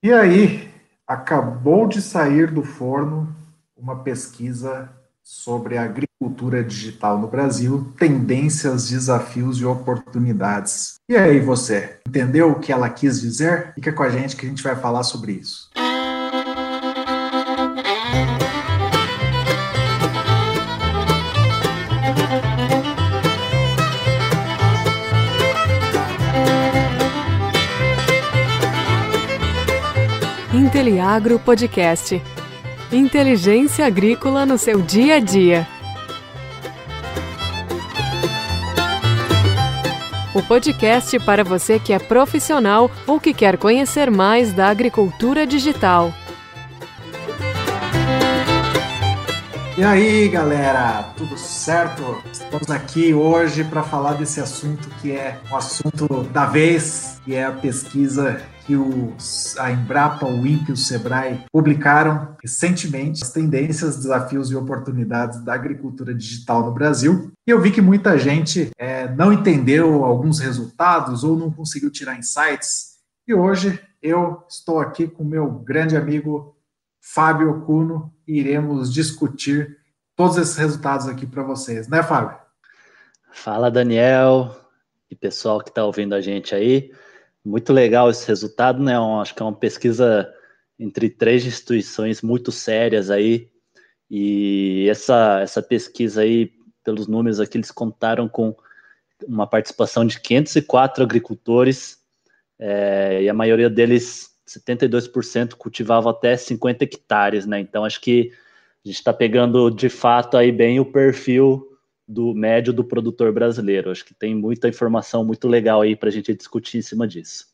E aí, acabou de sair do forno uma pesquisa sobre a agricultura digital no Brasil, tendências, desafios e oportunidades. E aí, você, entendeu o que ela quis dizer? Fica com a gente que a gente vai falar sobre isso. Inteliagro Podcast. Inteligência agrícola no seu dia a dia. O podcast para você que é profissional ou que quer conhecer mais da agricultura digital. E aí, galera, tudo certo? Estamos aqui hoje para falar desse assunto que é o assunto da vez, que é a pesquisa que a Embrapa, o INPE e o SEBRAE publicaram recentemente as tendências, desafios e oportunidades da agricultura digital no Brasil. E eu vi que muita gente é, não entendeu alguns resultados ou não conseguiu tirar insights. E hoje eu estou aqui com meu grande amigo Fábio Cuno e iremos discutir todos esses resultados aqui para vocês, né, Fábio? Fala, Daniel e pessoal que está ouvindo a gente aí. Muito legal esse resultado, né? Um, acho que é uma pesquisa entre três instituições muito sérias aí. E essa, essa pesquisa aí, pelos números aqui, eles contaram com uma participação de 504 agricultores, é, e a maioria deles, 72%, cultivava até 50 hectares, né? Então acho que a gente está pegando de fato aí bem o perfil do médio do produtor brasileiro. Acho que tem muita informação muito legal aí para a gente discutir em cima disso.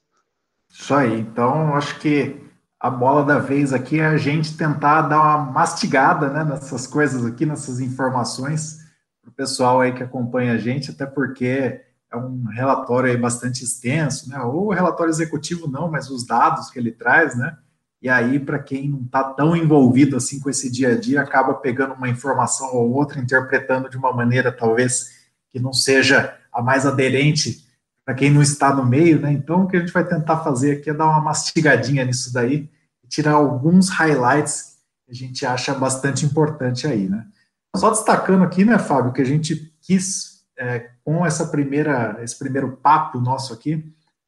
Isso aí. Então, acho que a bola da vez aqui é a gente tentar dar uma mastigada né, nessas coisas aqui, nessas informações, para o pessoal aí que acompanha a gente, até porque é um relatório aí bastante extenso, né? Ou relatório executivo não, mas os dados que ele traz, né? E aí, para quem não está tão envolvido assim com esse dia a dia, acaba pegando uma informação ou outra, interpretando de uma maneira talvez que não seja a mais aderente para quem não está no meio, né? Então, o que a gente vai tentar fazer aqui é dar uma mastigadinha nisso daí e tirar alguns highlights que a gente acha bastante importante aí, né? Só destacando aqui, né, Fábio, que a gente quis é, com essa primeira, esse primeiro papo nosso aqui,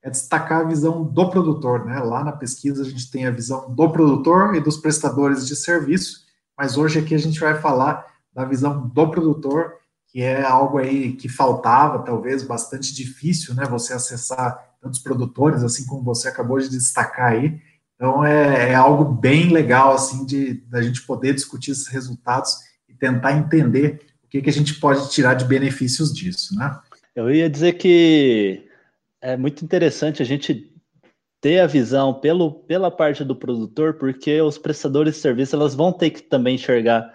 é destacar a visão do produtor, né? Lá na pesquisa a gente tem a visão do produtor e dos prestadores de serviço, mas hoje aqui a gente vai falar da visão do produtor, que é algo aí que faltava, talvez bastante difícil, né? Você acessar tantos produtores, assim como você acabou de destacar aí. Então é, é algo bem legal assim de da gente poder discutir esses resultados e tentar entender o que, que a gente pode tirar de benefícios disso, né? Eu ia dizer que é muito interessante a gente ter a visão pelo, pela parte do produtor, porque os prestadores de serviço elas vão ter que também enxergar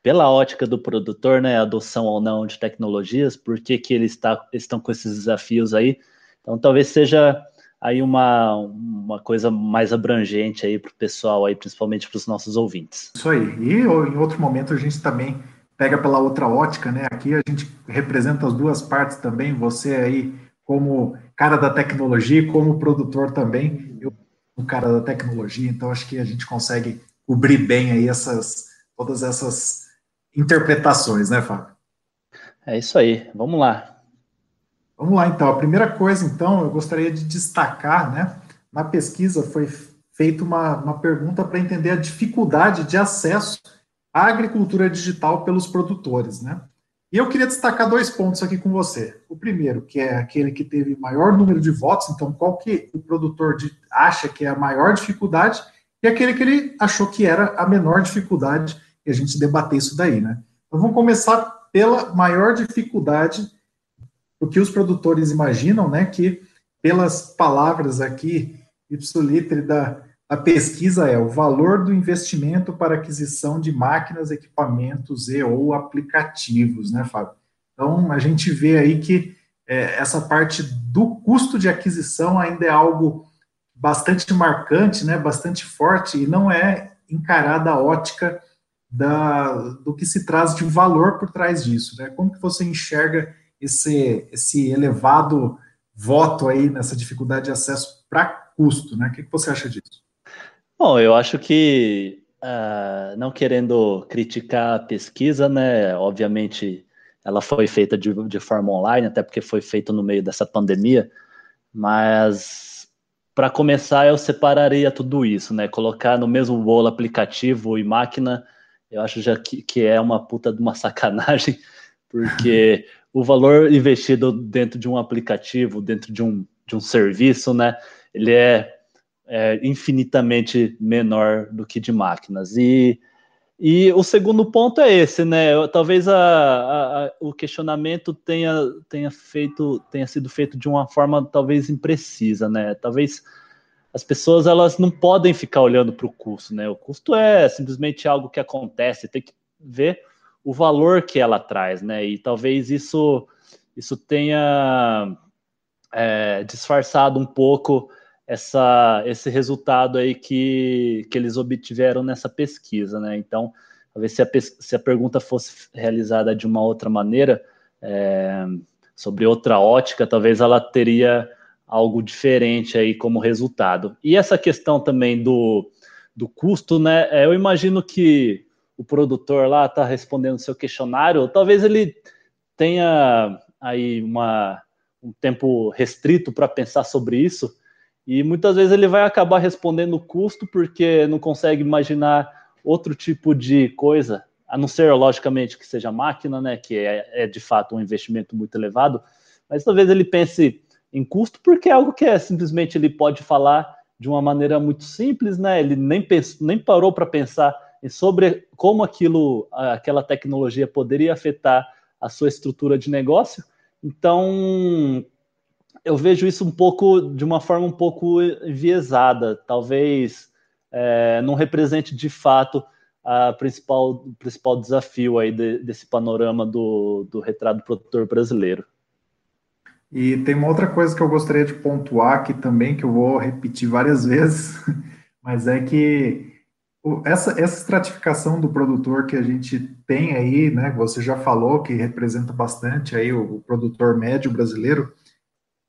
pela ótica do produtor, né, adoção ou não de tecnologias, por que, que eles tá, estão com esses desafios aí. Então, talvez seja aí uma, uma coisa mais abrangente aí para o pessoal aí, principalmente para os nossos ouvintes. Isso aí. E em outro momento a gente também pega pela outra ótica, né? Aqui a gente representa as duas partes também. Você aí como cara da tecnologia, como produtor também, eu o cara da tecnologia, então acho que a gente consegue cobrir bem aí essas todas essas interpretações, né, Fábio? É isso aí. Vamos lá. Vamos lá, então. A primeira coisa, então, eu gostaria de destacar, né? Na pesquisa foi feita uma, uma pergunta para entender a dificuldade de acesso à agricultura digital pelos produtores, né? E eu queria destacar dois pontos aqui com você. O primeiro, que é aquele que teve maior número de votos, então qual que o produtor de, acha que é a maior dificuldade, e aquele que ele achou que era a menor dificuldade, e a gente debater isso daí, né? Então vamos começar pela maior dificuldade, o que os produtores imaginam, né, que pelas palavras aqui, ipsiliter da a pesquisa é o valor do investimento para aquisição de máquinas, equipamentos e ou aplicativos, né, Fábio? Então, a gente vê aí que é, essa parte do custo de aquisição ainda é algo bastante marcante, né, bastante forte, e não é encarada a ótica da, do que se traz de valor por trás disso, né? Como que você enxerga esse, esse elevado voto aí nessa dificuldade de acesso para custo, né? O que, que você acha disso? Bom, eu acho que, uh, não querendo criticar a pesquisa, né, obviamente ela foi feita de, de forma online, até porque foi feita no meio dessa pandemia, mas para começar eu separaria tudo isso, né, colocar no mesmo bolo aplicativo e máquina, eu acho já que, que é uma puta de uma sacanagem, porque o valor investido dentro de um aplicativo, dentro de um, de um serviço, né, ele é é, infinitamente menor do que de máquinas. E, e o segundo ponto é esse, né? Talvez a, a, a, o questionamento tenha, tenha, feito, tenha sido feito de uma forma talvez imprecisa, né? Talvez as pessoas elas não podem ficar olhando para o custo, né? O custo é simplesmente algo que acontece, tem que ver o valor que ela traz, né? E talvez isso isso tenha é, disfarçado um pouco essa, esse resultado aí que, que eles obtiveram nessa pesquisa, né? Então, talvez se a, se a pergunta fosse realizada de uma outra maneira, é, sobre outra ótica, talvez ela teria algo diferente aí como resultado. E essa questão também do, do custo, né? É, eu imagino que o produtor lá está respondendo seu questionário, talvez ele tenha aí uma, um tempo restrito para pensar sobre isso, e muitas vezes ele vai acabar respondendo o custo porque não consegue imaginar outro tipo de coisa, a não ser, logicamente, que seja máquina, né? Que é, é de fato um investimento muito elevado, mas talvez ele pense em custo porque é algo que é simplesmente ele pode falar de uma maneira muito simples, né? Ele nem, pensou, nem parou para pensar sobre como aquilo, aquela tecnologia poderia afetar a sua estrutura de negócio. Então, eu vejo isso um pouco de uma forma um pouco enviesada. Talvez é, não represente de fato a principal, o principal desafio aí de, desse panorama do, do retrato produtor brasileiro. E tem uma outra coisa que eu gostaria de pontuar aqui também, que eu vou repetir várias vezes, mas é que essa, essa estratificação do produtor que a gente tem aí, né, você já falou que representa bastante aí o, o produtor médio brasileiro,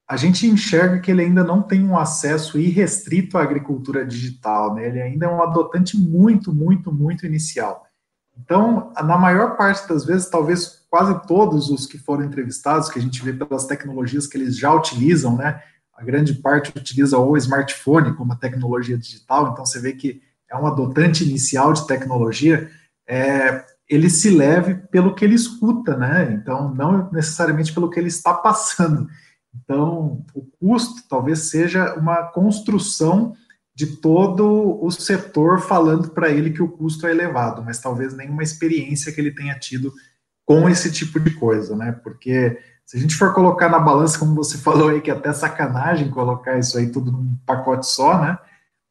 a gente enxerga que ele ainda não tem um acesso irrestrito à agricultura digital, né? Ele ainda é um adotante muito, muito, muito inicial. Então, na maior parte das vezes, talvez quase todos os que foram entrevistados, que a gente vê pelas tecnologias que eles já utilizam, né? A grande parte utiliza o smartphone como tecnologia digital, então você vê que é um adotante inicial de tecnologia, é, ele se leve pelo que ele escuta, né? Então, não necessariamente pelo que ele está passando. Então, o custo talvez seja uma construção de todo o setor falando para ele que o custo é elevado, mas talvez nenhuma experiência que ele tenha tido com esse tipo de coisa, né? Porque se a gente for colocar na balança, como você falou aí, que é até sacanagem colocar isso aí tudo num pacote só, né?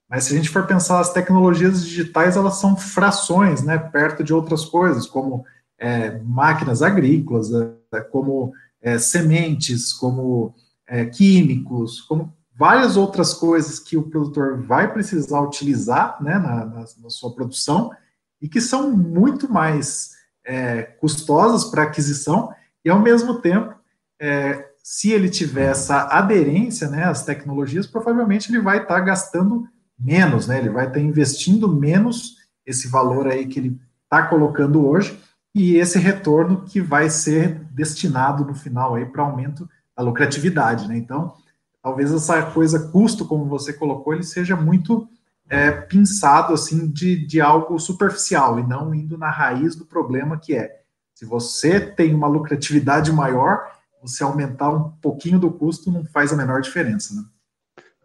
Mas se a gente for pensar, as tecnologias digitais, elas são frações, né? Perto de outras coisas, como é, máquinas agrícolas, é, como é, sementes, como é, químicos, como várias outras coisas que o produtor vai precisar utilizar né, na, na, na sua produção e que são muito mais é, custosas para aquisição e, ao mesmo tempo, é, se ele tiver essa aderência né, às tecnologias, provavelmente ele vai estar tá gastando menos, né, ele vai estar tá investindo menos esse valor aí que ele está colocando hoje e esse retorno que vai ser destinado no final aí para aumento da lucratividade, né? Então, talvez essa coisa custo, como você colocou, ele seja muito é, assim de, de algo superficial e não indo na raiz do problema que é se você tem uma lucratividade maior, você aumentar um pouquinho do custo não faz a menor diferença, né?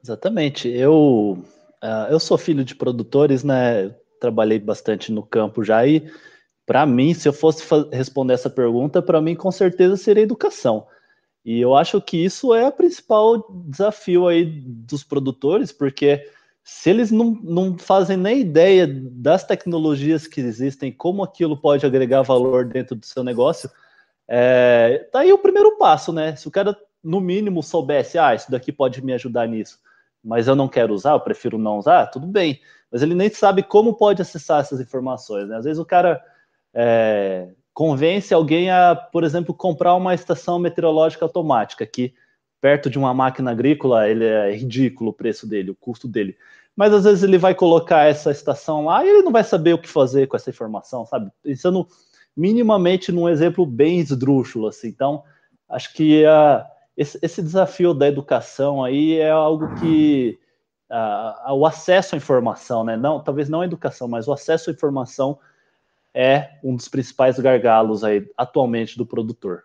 Exatamente. Eu uh, eu sou filho de produtores, né? Trabalhei bastante no campo já e para mim, se eu fosse responder essa pergunta, para mim com certeza seria educação. E eu acho que isso é o principal desafio aí dos produtores, porque se eles não, não fazem nem ideia das tecnologias que existem, como aquilo pode agregar valor dentro do seu negócio, é, tá aí o primeiro passo, né? Se o cara, no mínimo, soubesse, ah, isso daqui pode me ajudar nisso, mas eu não quero usar, eu prefiro não usar, tudo bem. Mas ele nem sabe como pode acessar essas informações, né? Às vezes o cara é, convence alguém a, por exemplo, comprar uma estação meteorológica automática, que perto de uma máquina agrícola ele é ridículo o preço dele, o custo dele. mas às vezes ele vai colocar essa estação lá e ele não vai saber o que fazer com essa informação, sabe? Pensando minimamente num exemplo bem esdrúxulo, assim. Então, acho que uh, esse, esse, desafio da educação aí é algo que uh, o acesso à informação, né? Não, talvez não a educação, mas o acesso à informação é um dos principais gargalos aí atualmente do produtor.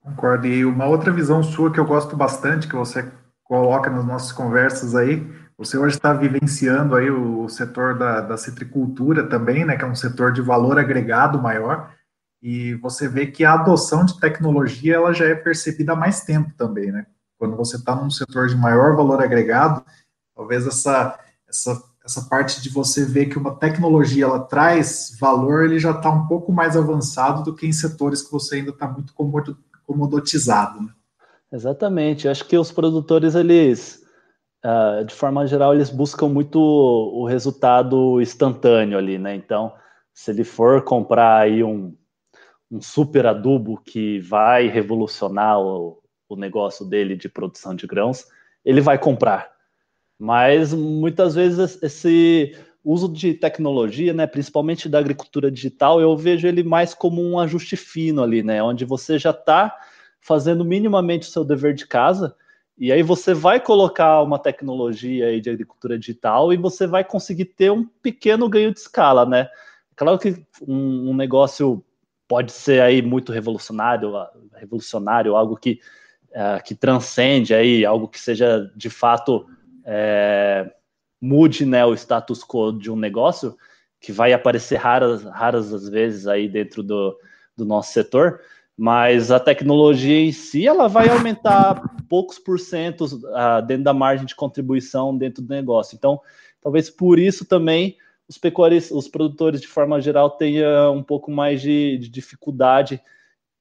Concordo. E uma outra visão sua que eu gosto bastante, que você coloca nas nossas conversas aí, você hoje está vivenciando aí o setor da, da citricultura também, né, que é um setor de valor agregado maior, e você vê que a adoção de tecnologia ela já é percebida há mais tempo também, né? Quando você está num setor de maior valor agregado, talvez essa, essa, essa parte de você ver que uma tecnologia ela traz valor, ele já está um pouco mais avançado do que em setores que você ainda está muito comodotizado. Né? Exatamente. Acho que os produtores eles uh, de forma geral, eles buscam muito o resultado instantâneo ali, né? Então, se ele for comprar aí um, um super adubo que vai revolucionar o, o negócio dele de produção de grãos, ele vai comprar. Mas muitas vezes esse uso de tecnologia, né, principalmente da agricultura digital, eu vejo ele mais como um ajuste fino ali, né, onde você já está fazendo minimamente o seu dever de casa e aí você vai colocar uma tecnologia aí de agricultura digital e você vai conseguir ter um pequeno ganho de escala, né? Claro que um, um negócio pode ser aí muito revolucionário, revolucionário, algo que, uh, que transcende aí, algo que seja de fato é, mude né, o status quo de um negócio, que vai aparecer raras, raras às vezes aí dentro do, do nosso setor, mas a tecnologia em si ela vai aumentar poucos porcentos uh, dentro da margem de contribuição dentro do negócio. Então, talvez por isso também os pecuaristas, os produtores de forma geral tenham um pouco mais de, de dificuldade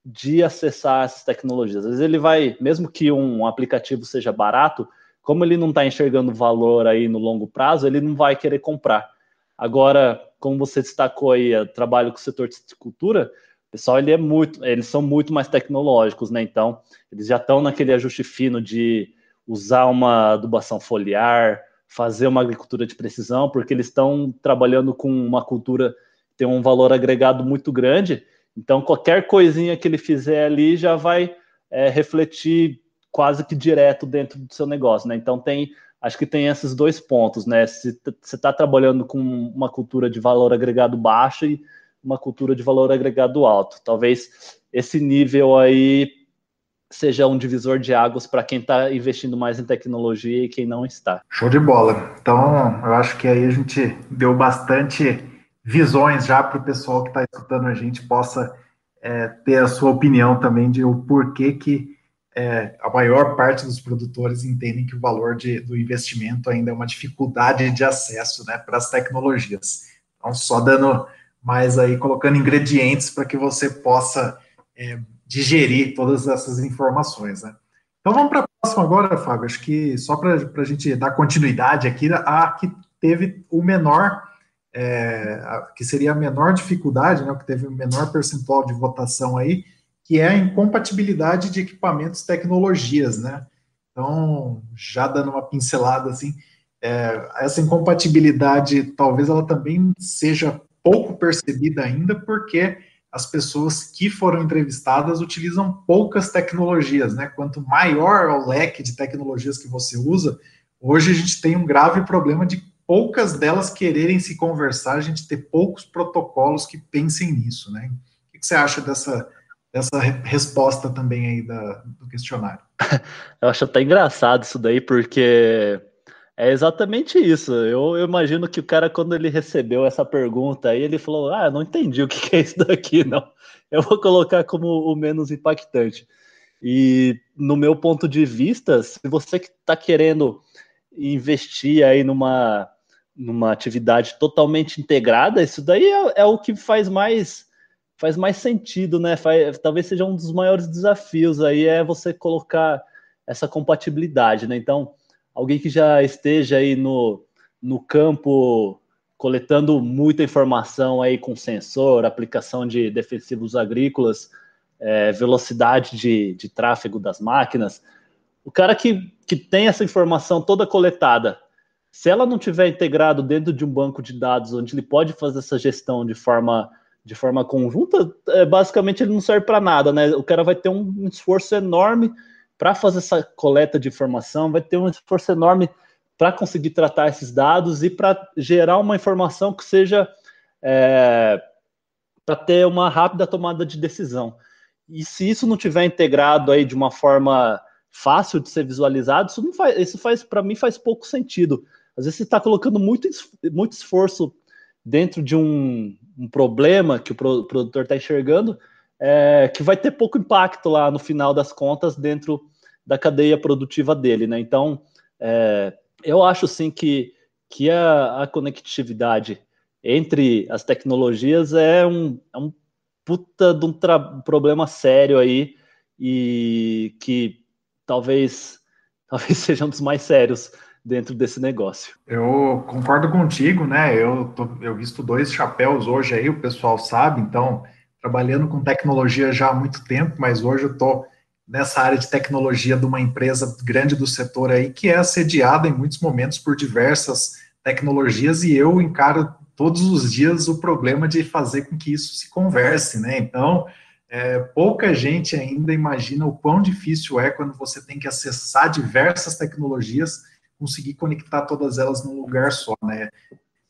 de acessar essas tecnologias. Às vezes ele vai, mesmo que um aplicativo seja barato, como ele não está enxergando valor aí no longo prazo, ele não vai querer comprar. Agora, como você destacou aí, trabalho com o setor de cultura, pessoal ele é muito, eles são muito mais tecnológicos, né? Então, eles já estão naquele ajuste fino de usar uma adubação foliar, fazer uma agricultura de precisão, porque eles estão trabalhando com uma cultura que tem um valor agregado muito grande. Então, qualquer coisinha que ele fizer ali já vai é, refletir quase que direto dentro do seu negócio, né? Então, tem, acho que tem esses dois pontos, né? Se você está trabalhando com uma cultura de valor agregado baixo e uma cultura de valor agregado alto. Talvez esse nível aí seja um divisor de águas para quem está investindo mais em tecnologia e quem não está. Show de bola. Então, eu acho que aí a gente deu bastante visões já para o pessoal que está escutando a gente possa é, ter a sua opinião também de o porquê que é, a maior parte dos produtores entendem que o valor de, do investimento ainda é uma dificuldade de acesso né, para as tecnologias. Então, só dando mas aí colocando ingredientes para que você possa é, digerir todas essas informações, né? Então vamos para a próxima agora, Fábio. Acho que só para a gente dar continuidade aqui, a que teve o menor, é, a, que seria a menor dificuldade, né, que teve o menor percentual de votação aí, que é a incompatibilidade de equipamentos e tecnologias, né? Então, já dando uma pincelada assim, é, essa incompatibilidade talvez ela também seja pouco percebida ainda, porque as pessoas que foram entrevistadas utilizam poucas tecnologias, né? Quanto maior o leque de tecnologias que você usa, hoje a gente tem um grave problema de poucas delas quererem se conversar, a gente ter poucos protocolos que pensem nisso, né? O que você acha dessa, dessa resposta também aí da, do questionário? Eu acho até engraçado isso daí, porque é exatamente isso. Eu, eu, imagino que o cara, quando ele recebeu essa pergunta aí, ele falou: Ah, não entendi o que é isso daqui, não. Eu vou colocar como o menos impactante. E no meu ponto de vista, se você que está querendo investir aí numa, numa atividade totalmente integrada, isso daí é, é, o que faz mais faz mais sentido, né? Faz, talvez seja um dos maiores desafios aí é você colocar essa compatibilidade, né? Então, alguém que já esteja aí no, no campo coletando muita informação aí com sensor, aplicação de defensivos agrícolas, é, velocidade de, de tráfego das máquinas. O cara que, que tem essa informação toda coletada, Se ela não tiver integrado dentro de um banco de dados onde ele pode fazer essa gestão de forma de forma conjunta, é, basicamente ele não serve para nada, né? O cara vai ter um esforço enorme para fazer essa coleta de informação, vai ter um esforço enorme para conseguir tratar esses dados e para gerar uma informação que seja é, para ter uma rápida tomada de decisão. E se isso não tiver integrado aí de uma forma fácil de ser visualizado, isso não faz, isso faz para mim faz pouco sentido. Às vezes você está colocando muito, muito esforço dentro de um, um problema que o produtor está enxergando, é, que vai ter pouco impacto lá no final das contas dentro da cadeia produtiva dele, né? Então, é, eu acho sim que, que a, a conectividade entre as tecnologias é um, é um puta de um problema sério aí e que talvez talvez seja um dos mais sérios dentro desse negócio. Eu concordo contigo, né? Eu, tô, eu visto dois chapéus hoje aí, o pessoal sabe, então, trabalhando com tecnologia já há muito tempo, mas hoje eu estou nessa área de tecnologia de uma empresa grande do setor aí, que é assediada em muitos momentos por diversas tecnologias, e eu encaro todos os dias o problema de fazer com que isso se converse, né? Então, é, pouca gente ainda imagina o quão difícil é quando você tem que acessar diversas tecnologias, conseguir conectar todas elas num lugar só, né?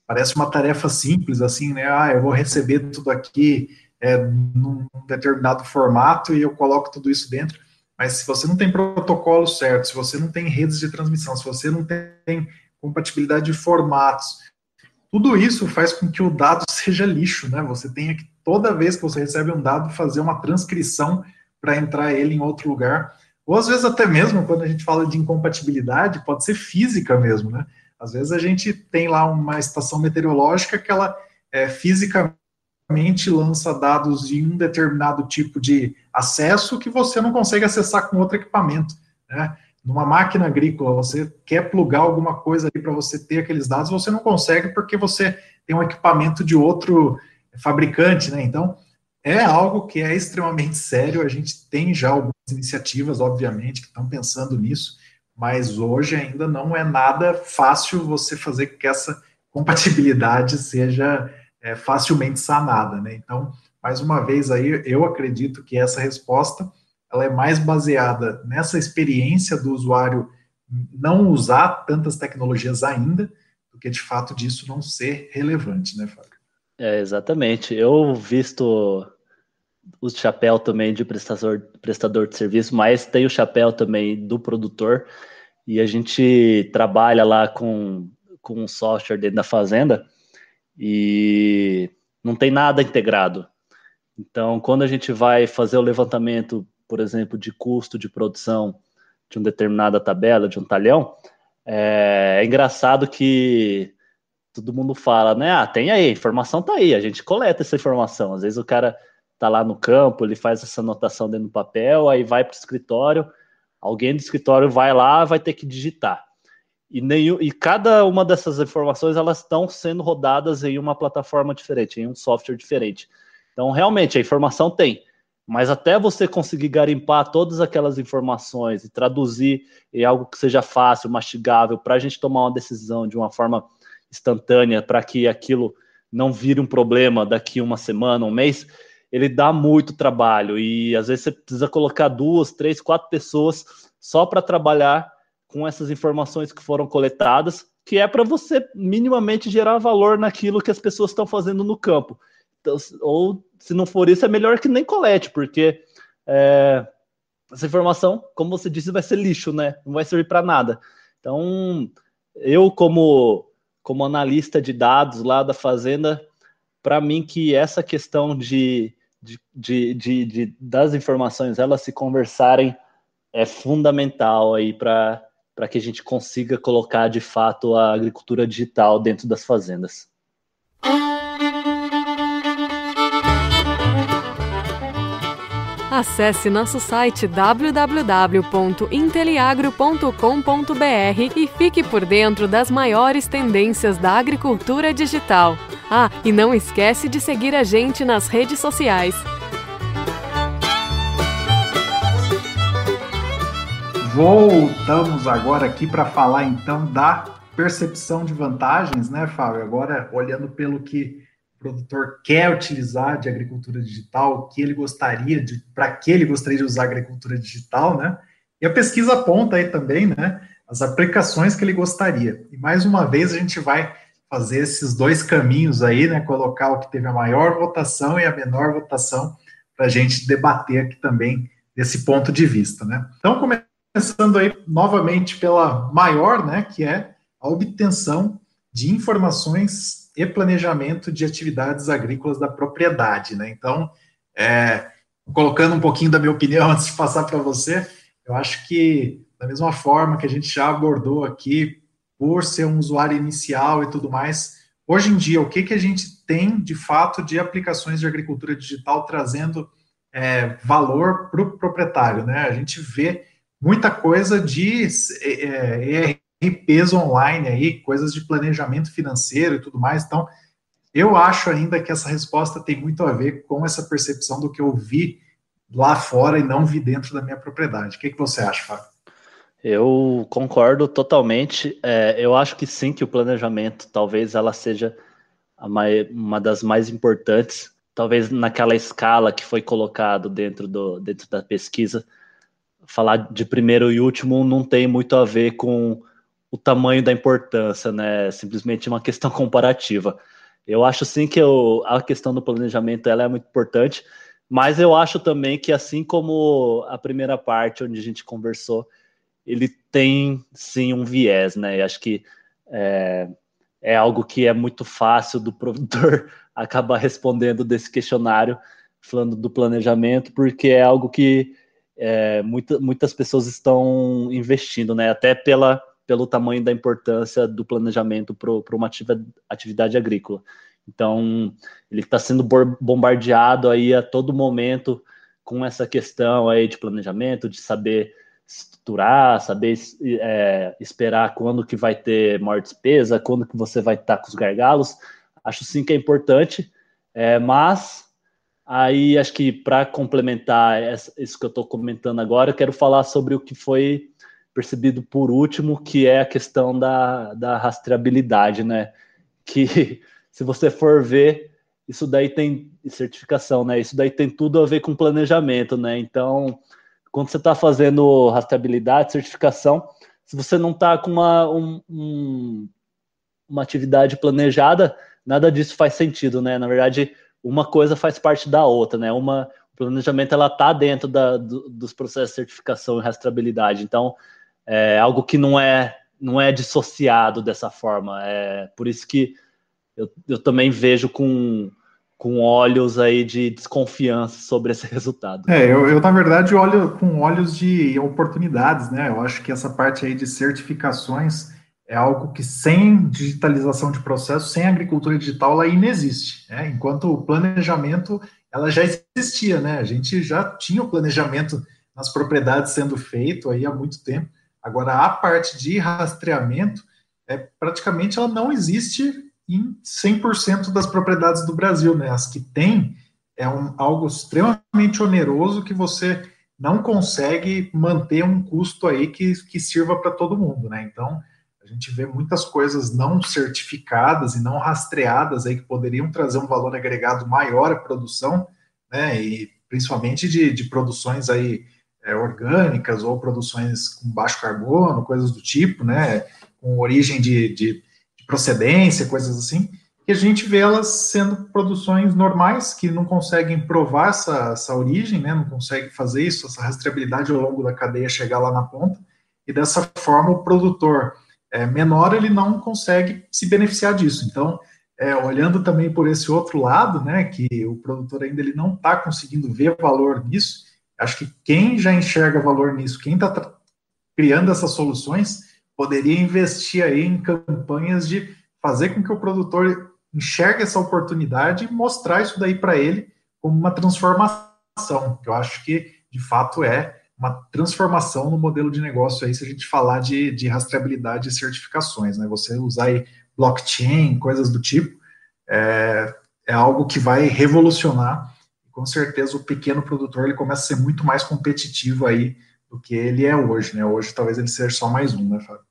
Parece uma tarefa simples, assim, né? Ah, eu vou receber tudo aqui é, num determinado formato e eu coloco tudo isso dentro. Mas se você não tem protocolo certo, se você não tem redes de transmissão, se você não tem compatibilidade de formatos, tudo isso faz com que o dado seja lixo, né? Você tenha que, toda vez que você recebe um dado, fazer uma transcrição para entrar ele em outro lugar. Ou às vezes até mesmo, quando a gente fala de incompatibilidade, pode ser física mesmo, né? Às vezes a gente tem lá uma estação meteorológica que ela é, fisicamente lança dados de um determinado tipo de acesso que você não consegue acessar com outro equipamento, né? numa máquina agrícola, você quer plugar alguma coisa ali para você ter aqueles dados, você não consegue porque você tem um equipamento de outro fabricante, né? Então, é algo que é extremamente sério. A gente tem já algumas iniciativas, obviamente, que estão pensando nisso, mas hoje ainda não é nada fácil você fazer com que essa compatibilidade seja é, facilmente sanada, né? Então, mais uma vez aí, eu acredito que essa resposta ela é mais baseada nessa experiência do usuário não usar tantas tecnologias ainda, do que de fato disso não ser relevante, né, Fábio? É, exatamente. Eu visto o chapéu também de prestador, prestador de serviço, mas tem o chapéu também do produtor, e a gente trabalha lá com, com um software dentro da fazenda, e não tem nada integrado. Então, quando a gente vai fazer o levantamento por exemplo, de custo de produção de uma determinada tabela, de um talhão, é, é engraçado que todo mundo fala, né? Ah, tem aí, a informação tá aí, a gente coleta essa informação. Às vezes o cara tá lá no campo, ele faz essa anotação dentro do papel, aí vai para o escritório, alguém do escritório vai lá, vai ter que digitar. E, nenhum, e cada uma dessas informações elas estão sendo rodadas em uma plataforma diferente, em um software diferente. Então, realmente, a informação tem. Mas até você conseguir garimpar todas aquelas informações e traduzir em algo que seja fácil, mastigável, para a gente tomar uma decisão de uma forma instantânea, para que aquilo não vire um problema daqui uma semana, um mês, ele dá muito trabalho. E às vezes você precisa colocar duas, três, quatro pessoas só para trabalhar com essas informações que foram coletadas, que é para você minimamente gerar valor naquilo que as pessoas estão fazendo no campo. Então, ou se não for isso, é melhor que nem colete, porque é, essa informação, como você disse, vai ser lixo, né? Não vai servir para nada. Então, eu, como, como analista de dados lá da Fazenda, para mim que essa questão de, de, de, de, de das informações elas se conversarem é fundamental aí para que a gente consiga colocar de fato a agricultura digital dentro das fazendas. Acesse nosso site www.inteliagro.com.br e fique por dentro das maiores tendências da agricultura digital. Ah, e não esquece de seguir a gente nas redes sociais. Voltamos agora aqui para falar então da percepção de vantagens, né, Fábio? Agora, olhando pelo que o produtor quer utilizar de agricultura digital, o que ele gostaria de, para que ele gostaria de usar agricultura digital, né? E a pesquisa aponta aí também, né, as aplicações que ele gostaria. E mais uma vez a gente vai fazer esses dois caminhos aí, né, colocar o que teve a maior votação e a menor votação para a gente debater aqui também desse ponto de vista, né? Então, começando aí novamente pela maior, né, que é a obtenção de informações e planejamento de atividades agrícolas da propriedade, né? Então, é, colocando um pouquinho da minha opinião antes de passar para você, eu acho que da mesma forma que a gente já abordou aqui, por ser um usuário inicial e tudo mais, hoje em dia, o que, que a gente tem de fato de aplicações de agricultura digital trazendo é, valor para o proprietário, né? A gente vê muita coisa de é, ERPs online aí, coisas de planejamento financeiro e tudo mais. Então, eu acho ainda que essa resposta tem muito a ver com essa percepção do que eu vi lá fora e não vi dentro da minha propriedade. O que, que você acha, Fábio? Eu concordo totalmente. É, eu acho que sim, que o planejamento talvez ela seja mais, uma das mais importantes, talvez naquela escala que foi colocado dentro, do, dentro da pesquisa. Falar de primeiro e último não tem muito a ver com o tamanho da importância, né? Simplesmente uma questão comparativa. Eu acho sim que eu, a questão do planejamento ela é muito importante, mas eu acho também que assim como a primeira parte onde a gente conversou, ele tem sim um viés, né? E acho que é, é algo que é muito fácil do produtor acabar respondendo desse questionário, falando do planejamento, porque é algo que é, muita, muitas pessoas estão investindo, né? Até pela pelo tamanho da importância do planejamento para uma atividade agrícola. Então, ele está sendo bombardeado aí a todo momento com essa questão aí de planejamento, de saber estruturar, saber é, esperar quando que vai ter maior despesa, quando que você vai estar tá com os gargalos. Acho sim que é importante, é, mas aí acho que para complementar isso que eu estou comentando agora, eu quero falar sobre o que foi percebido por último, que é a questão da, da rastreabilidade, né? Que se você for ver, isso daí tem certificação, né? Isso daí tem tudo a ver com planejamento, né? Então, quando você está fazendo rastreabilidade, certificação, se você não está com uma, um, um, uma atividade planejada, nada disso faz sentido, né? Na verdade, uma coisa faz parte da outra, né? Uma, o planejamento ela está dentro da, do, dos processos de certificação e rastreabilidade. Então, é algo que não é não é dissociado dessa forma. É por isso que eu, eu também vejo com, com olhos aí de desconfiança sobre esse resultado. É, eu, eu na verdade olho com olhos de oportunidades, né? Eu acho que essa parte aí de certificações é algo que sem digitalização de processo, sem agricultura digital, ela inexiste. Né? Enquanto o planejamento, ela já existia, né? A gente já tinha o planejamento nas propriedades sendo feito aí há muito tempo. Agora, a parte de rastreamento, é, praticamente ela não existe em 100% das propriedades do Brasil, né? As que tem é um, algo extremamente oneroso que você não consegue manter um custo aí que, que sirva para todo mundo, né? Então, a gente vê muitas coisas não certificadas e não rastreadas aí que poderiam trazer um valor agregado maior à produção, né? E principalmente de, de produções aí é, orgânicas ou produções com baixo carbono, coisas do tipo, né, com origem de, de, de procedência, coisas assim, que a gente vê elas sendo produções normais, que não conseguem provar essa, essa origem, né, não conseguem fazer isso, essa rastreabilidade ao longo da cadeia chegar lá na ponta, e dessa forma o produtor é, menor ele não consegue se beneficiar disso. Então, é, olhando também por esse outro lado, né, que o produtor ainda ele não está conseguindo ver valor nisso, Acho que quem já enxerga valor nisso, quem está criando essas soluções, poderia investir aí em campanhas de fazer com que o produtor enxergue essa oportunidade e mostrar isso daí para ele como uma transformação. Eu acho que, de fato, é uma transformação no modelo de negócio aí, se a gente falar de, de rastreabilidade e certificações, né? Você usar aí blockchain, coisas do tipo, é, é algo que vai revolucionar com certeza o pequeno produtor ele começa a ser muito mais competitivo aí do que ele é hoje, né? Hoje talvez ele seja só mais um, né, Fábio?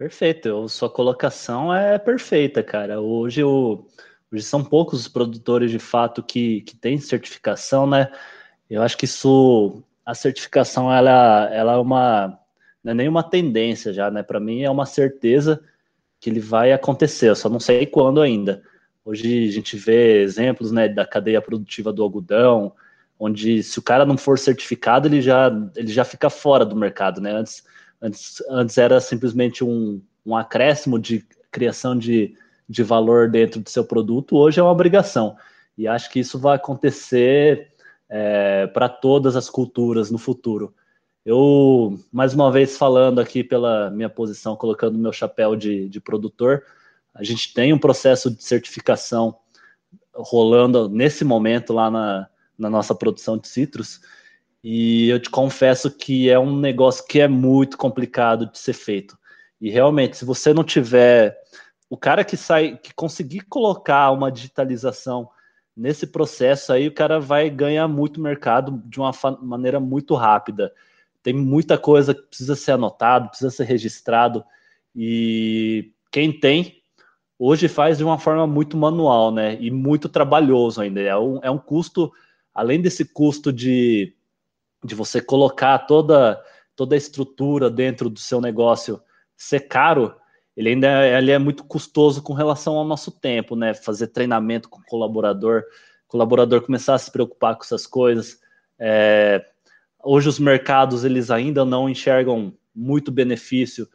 Perfeito, sua colocação é perfeita, cara. Hoje, o, hoje são poucos os produtores de fato que, que têm certificação, né? Eu acho que isso, a certificação, ela, ela é uma, não é nenhuma tendência já, né? Para mim é uma certeza que ele vai acontecer, eu só não sei quando ainda. Hoje a gente vê exemplos, né, da cadeia produtiva do algodão, onde se o cara não for certificado, ele já, ele já fica fora do mercado, né? Antes, antes, antes era simplesmente um, um acréscimo de criação de, de valor dentro do seu produto, hoje é uma obrigação. E acho que isso vai acontecer é, para todas as culturas no futuro. Eu, mais uma vez, falando aqui pela minha posição, colocando meu chapéu de, de produtor, a gente tem um processo de certificação rolando nesse momento lá na, na nossa produção de citros. E eu te confesso que é um negócio que é muito complicado de ser feito. E realmente, se você não tiver o cara que sai, que conseguir colocar uma digitalização nesse processo aí, o cara vai ganhar muito mercado de uma maneira muito rápida. Tem muita coisa que precisa ser anotado, precisa ser registrado. E quem tem, hoje faz de uma forma muito manual, né? E muito trabalhoso ainda. É um, é um custo além desse custo de, de você colocar toda, toda a estrutura dentro do seu negócio ser caro, ele ainda é, ele é muito custoso com relação ao nosso tempo, né? Fazer treinamento com o colaborador, colaborador começar a se preocupar com essas coisas. É, hoje os mercados eles ainda não enxergam muito benefício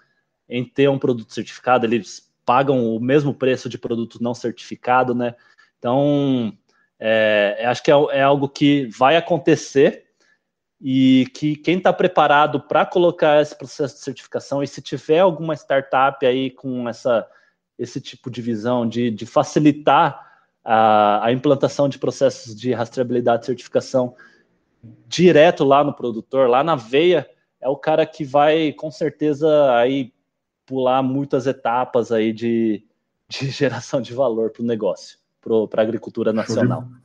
em ter um produto certificado, eles pagam o mesmo preço de produto não certificado, né? Então é, acho que é, é, algo que vai acontecer e que quem está preparado para colocar esse processo de certificação e se tiver alguma startup aí com essa, esse tipo de visão de, de facilitar a, a, implantação de processos de rastreabilidade e certificação direto lá no produtor, lá na veia, é o cara que vai com certeza aí pular muitas etapas aí de, de geração de valor para o negócio para a agricultura nacional. Show de,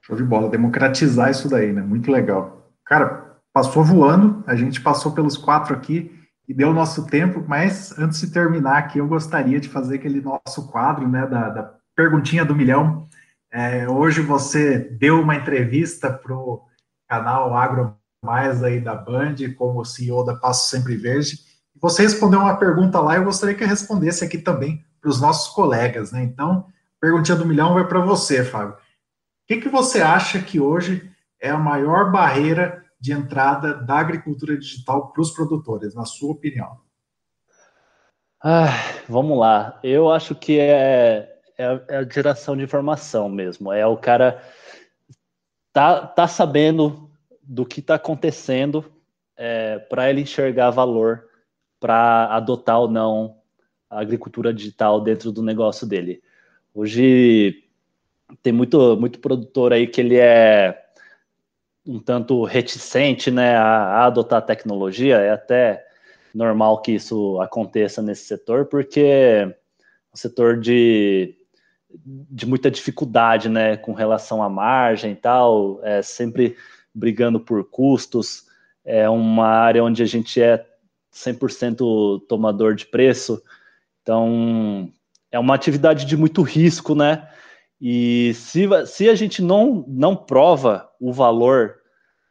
show de bola, democratizar isso daí, né? Muito legal. Cara, passou voando, a gente passou pelos quatro aqui e deu o nosso tempo, mas antes de terminar aqui, eu gostaria de fazer aquele nosso quadro, né, da, da perguntinha do milhão. É, hoje você deu uma entrevista para o canal Agro Mais aí da Band, como CEO da Passo Sempre Verde. Você respondeu uma pergunta lá, eu gostaria que eu respondesse aqui também para os nossos colegas, né? Então, perguntinha do milhão vai para você, Fábio. O que, que você acha que hoje é a maior barreira de entrada da agricultura digital para os produtores, na sua opinião? Ah, vamos lá. Eu acho que é, é, é, a geração de informação mesmo. É o cara tá, tá sabendo do que está acontecendo é, para ele enxergar valor para adotar ou não a agricultura digital dentro do negócio dele. Hoje tem muito, muito produtor aí que ele é um tanto reticente né, a, a adotar tecnologia, é até normal que isso aconteça nesse setor, porque é um setor de, de muita dificuldade né, com relação à margem e tal, é sempre brigando por custos, é uma área onde a gente é 100% tomador de preço, então é uma atividade de muito risco, né? E se, se a gente não, não prova o valor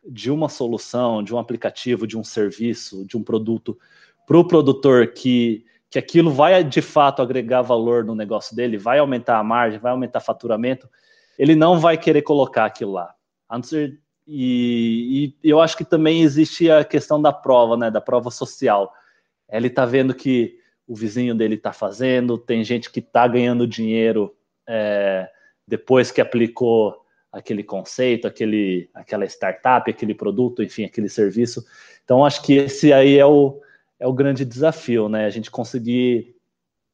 de uma solução, de um aplicativo, de um serviço, de um produto para o produtor que, que aquilo vai de fato agregar valor no negócio dele, vai aumentar a margem, vai aumentar o faturamento, ele não vai querer colocar aquilo lá. E, e eu acho que também existe a questão da prova, né? Da prova social. Ele está vendo que o vizinho dele está fazendo, tem gente que está ganhando dinheiro é, depois que aplicou aquele conceito, aquele, aquela startup, aquele produto, enfim, aquele serviço. Então, acho que esse aí é o, é o grande desafio, né? A gente conseguir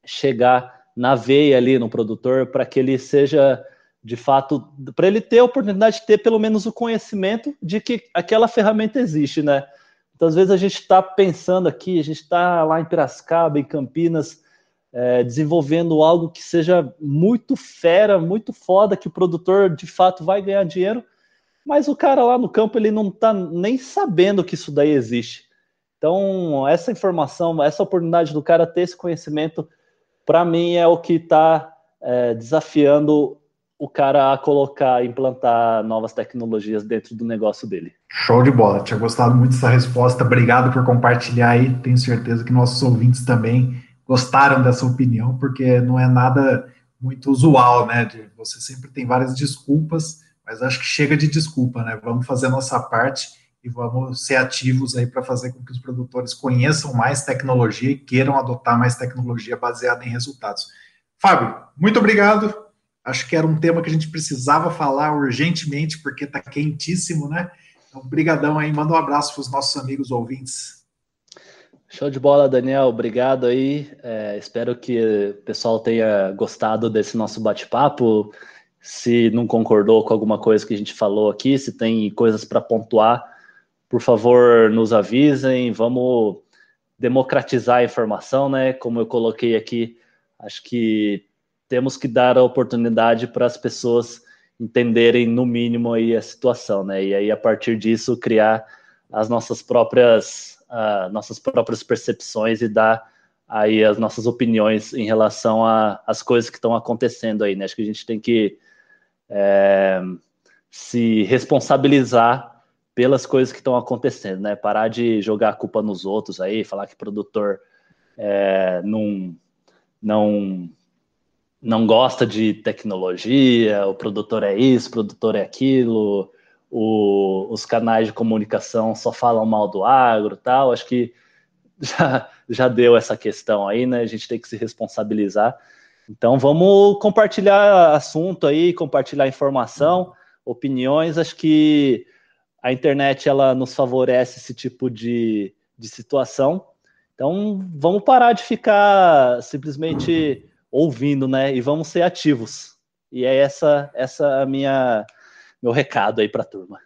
chegar na veia ali no produtor para que ele seja de fato, para ele ter a oportunidade de ter pelo menos o conhecimento de que aquela ferramenta existe, né? Então, às vezes, a gente está pensando aqui, a gente está lá em Piracicaba, em Campinas, é, desenvolvendo algo que seja muito fera, muito foda, que o produtor de fato vai ganhar dinheiro, mas o cara lá no campo ele não está nem sabendo que isso daí existe. Então, essa informação, essa oportunidade do cara ter esse conhecimento, para mim é o que está é, desafiando o cara a colocar, implantar novas tecnologias dentro do negócio dele. Show de bola, tinha gostado muito dessa resposta. Obrigado por compartilhar aí. Tenho certeza que nossos ouvintes também gostaram dessa opinião, porque não é nada muito usual, né? De, você sempre tem várias desculpas, mas acho que chega de desculpa, né? Vamos fazer a nossa parte e vamos ser ativos aí para fazer com que os produtores conheçam mais tecnologia e queiram adotar mais tecnologia baseada em resultados. Fábio, muito obrigado. Acho que era um tema que a gente precisava falar urgentemente, porque está quentíssimo, né? Então, brigadão aí. Manda um abraço para os nossos amigos ouvintes. Show de bola, Daniel. Obrigado aí. É, espero que o pessoal tenha gostado desse nosso bate-papo. Se não concordou com alguma coisa que a gente falou aqui, se tem coisas para pontuar, por favor, nos avisem. Vamos democratizar a informação, né? Como eu coloquei aqui, acho que temos que dar a oportunidade para as pessoas entenderem no mínimo aí a situação, né? E aí a partir disso criar as nossas próprias uh, nossas próprias percepções e dar aí as nossas opiniões em relação às coisas que estão acontecendo aí, né? Acho que a gente tem que é, se responsabilizar pelas coisas que estão acontecendo, né? Parar de jogar a culpa nos outros aí, falar que produtor é, não, não, não gosta de tecnologia, o produtor é isso, o produtor é aquilo, o, os canais de comunicação só falam mal do agro tal. Acho que já, já deu essa questão aí, né? A gente tem que se responsabilizar. Então vamos compartilhar assunto aí, compartilhar informação, opiniões. Acho que a internet ela nos favorece esse tipo de, de situação. Então vamos parar de ficar simplesmente ouvindo, né? E vamos ser ativos. E é essa essa a minha meu recado aí para a turma.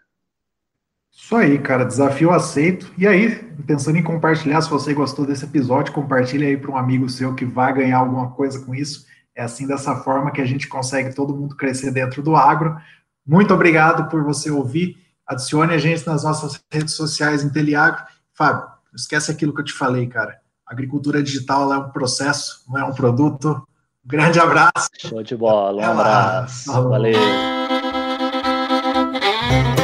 Isso aí, cara, desafio aceito. E aí, pensando em compartilhar, se você gostou desse episódio, compartilhe aí para um amigo seu que vai ganhar alguma coisa com isso. É assim dessa forma que a gente consegue todo mundo crescer dentro do agro. Muito obrigado por você ouvir. Adicione a gente nas nossas redes sociais Inteliagro. Fábio, não esquece aquilo que eu te falei, cara. Agricultura digital é um processo, não é um produto. Um grande abraço. Show de bola, um abraço. Valeu. Thank you.